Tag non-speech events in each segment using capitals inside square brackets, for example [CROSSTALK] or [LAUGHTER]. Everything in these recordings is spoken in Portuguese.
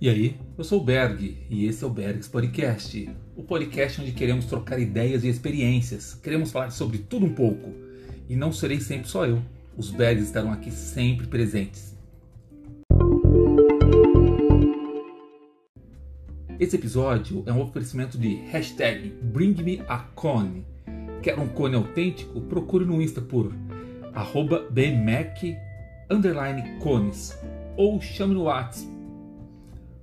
E aí, eu sou o Berg e esse é o Bergs Podcast, o podcast onde queremos trocar ideias e experiências, queremos falar sobre tudo um pouco. E não serei sempre só eu, os Bergs estarão aqui sempre presentes. Esse episódio é um oferecimento de hashtag BringMeACone. Quer um cone autêntico? Procure no Insta por arroba bmac cones ou chame no WhatsApp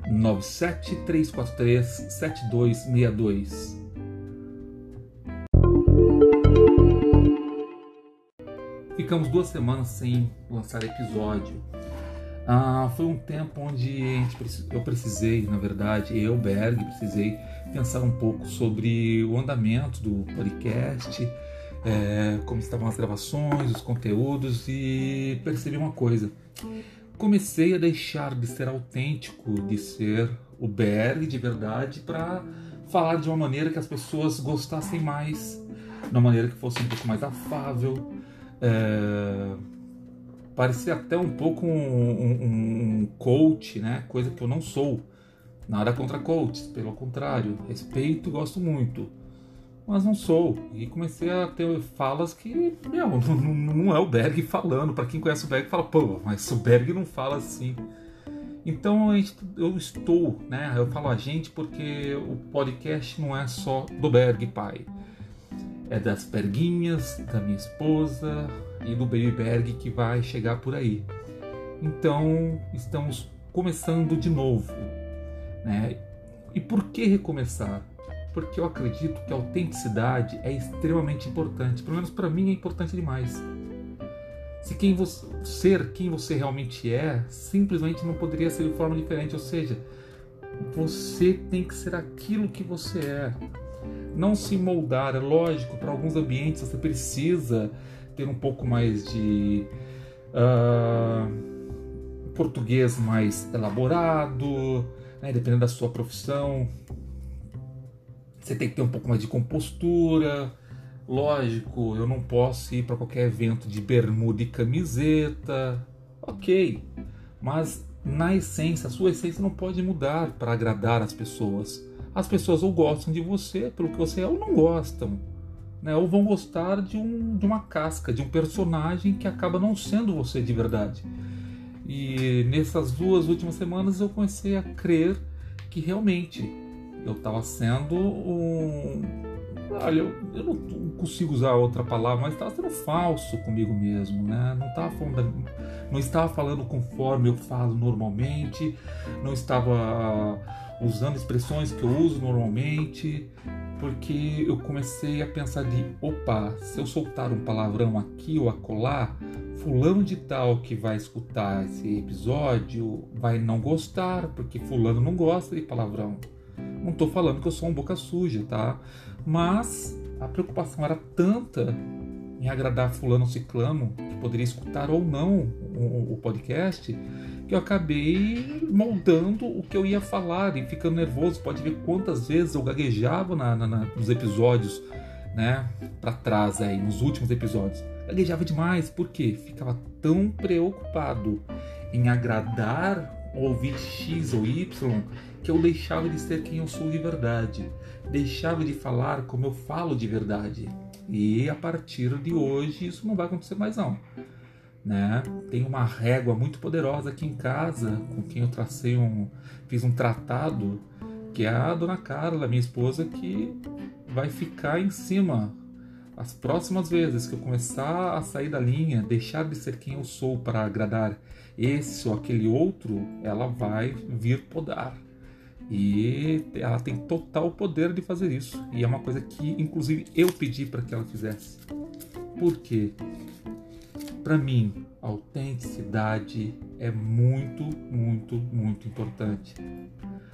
97343 7262. Ficamos duas semanas sem lançar episódio. Ah, foi um tempo onde eu precisei, na verdade, eu, Berg, precisei pensar um pouco sobre o andamento do podcast, é, como estavam as gravações, os conteúdos e percebi uma coisa comecei a deixar de ser autêntico, de ser o BR de verdade, para falar de uma maneira que as pessoas gostassem mais, de uma maneira que fosse um pouco mais afável. É... Parecia até um pouco um, um, um coach, né? Coisa que eu não sou. Nada contra coaches, pelo contrário, respeito gosto muito mas não sou. E comecei a ter falas que, meu, [LAUGHS] não, não é o Berg falando. Para quem conhece o Berg, fala, pô, mas o Berg não fala assim. Então eu estou, né? Eu falo a gente porque o podcast não é só do Berg pai. É das Berguinhas, da minha esposa e do Baby Berg que vai chegar por aí. Então estamos começando de novo, né? E por que recomeçar? Porque eu acredito que a autenticidade é extremamente importante. Pelo menos para mim é importante demais. Se quem você, ser quem você realmente é, simplesmente não poderia ser de forma diferente. Ou seja, você tem que ser aquilo que você é. Não se moldar. É lógico, para alguns ambientes você precisa ter um pouco mais de uh, português mais elaborado, né, dependendo da sua profissão você tem que ter um pouco mais de compostura. Lógico, eu não posso ir para qualquer evento de bermuda e camiseta. Ok, mas na essência, a sua essência não pode mudar para agradar as pessoas. As pessoas ou gostam de você pelo que você é ou não gostam. Né? Ou vão gostar de, um, de uma casca, de um personagem que acaba não sendo você de verdade. E nessas duas últimas semanas eu comecei a crer que realmente eu estava sendo um. Olha, eu, eu, não consigo usar outra palavra, mas estava sendo falso comigo mesmo, né? Não estava falando, não estava falando conforme eu falo normalmente, não estava usando expressões que eu uso normalmente, porque eu comecei a pensar de, opa, se eu soltar um palavrão aqui ou acolá, fulano de tal que vai escutar esse episódio vai não gostar, porque fulano não gosta de palavrão. Não estou falando que eu sou um boca suja, tá? Mas a preocupação era tanta em agradar fulano ciclano, que poderia escutar ou não o, o, podcast, que eu acabei moldando o que eu ia falar e ficando nervoso. Pode ver quantas vezes eu gaguejava na, na, na, nos episódios, né? Para trás aí, nos últimos episódios. Gaguejava demais, porque ficava tão preocupado em agradar ouvir X ou Y que eu deixava de ser quem eu sou de verdade, deixava de falar como eu falo de verdade. E a partir de hoje isso não vai acontecer mais não. Né? Tem uma régua muito poderosa aqui em casa, com quem eu tracei um, fiz um tratado, que é a dona Carla, minha esposa, que vai ficar em cima as próximas vezes que eu começar a sair da linha, deixar de ser quem eu sou para agradar esse ou aquele outro, ela vai vir podar. E ela tem total poder de fazer isso. E é uma coisa que, inclusive, eu pedi para que ela fizesse. Por quê? Para mim, autenticidade é muito, muito, muito importante.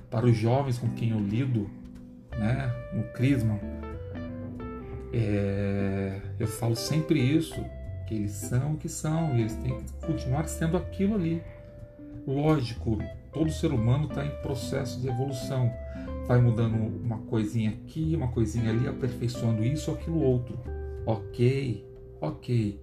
Para os jovens com quem eu lido, né, no Crisma, é, eu falo sempre isso, que eles são o que são e eles têm que continuar sendo aquilo ali. Lógico, todo ser humano está em processo de evolução. Vai mudando uma coisinha aqui, uma coisinha ali, aperfeiçoando isso ou aquilo outro. Ok, ok.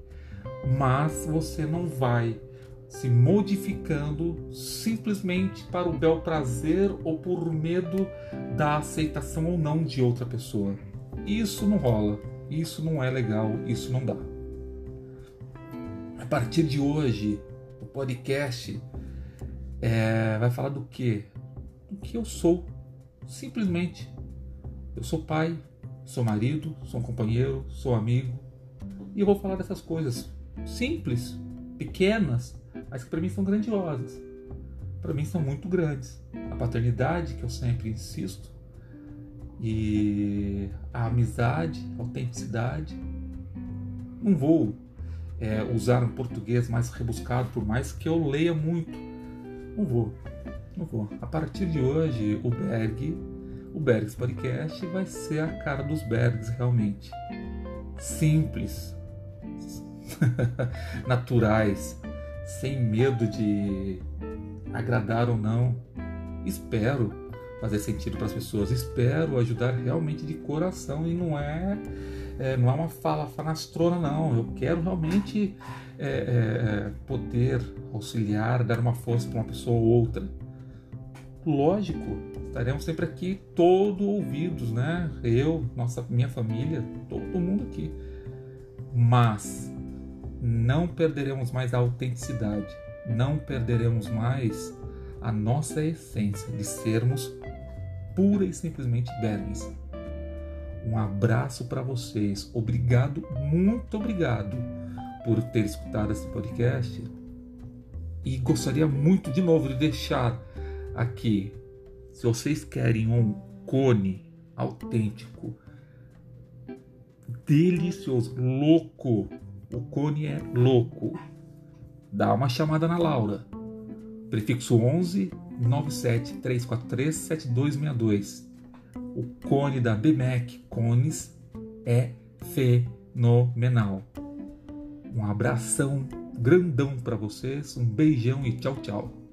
Mas você não vai se modificando simplesmente para o bel prazer ou por medo da aceitação ou não de outra pessoa. Isso não rola, isso não é legal, isso não dá. A partir de hoje, o podcast é, vai falar do que? Do que eu sou, simplesmente. Eu sou pai, sou marido, sou um companheiro, sou amigo, e eu vou falar dessas coisas simples, pequenas, mas que para mim são grandiosas. Para mim são muito grandes. A paternidade, que eu sempre insisto, e a amizade, a autenticidade. Não vou é, usar um português mais rebuscado, por mais que eu leia muito. Não vou, não vou. A partir de hoje, o Berg, o Bergs Podcast vai ser a cara dos Bergs realmente. Simples, [LAUGHS] naturais, sem medo de agradar ou não. Espero fazer sentido para as pessoas, espero ajudar realmente de coração e não é, é não é uma fala fanastrona não. Eu quero realmente é, é, poder auxiliar, dar uma força para uma pessoa ou outra. Lógico, estaremos sempre aqui todo ouvidos, né? Eu, nossa, minha família, todo mundo aqui. Mas não perderemos mais a autenticidade, não perderemos mais a nossa essência de sermos pura e simplesmente bernes. Um abraço para vocês. Obrigado, muito obrigado por ter escutado esse podcast. E gostaria muito de novo de deixar aqui, se vocês querem um cone autêntico, delicioso, louco, o cone é louco. Dá uma chamada na Laura. Prefixo 11 97 343 7262. O cone da BMEC Cones é fenomenal. Um abração grandão para vocês, um beijão e tchau, tchau.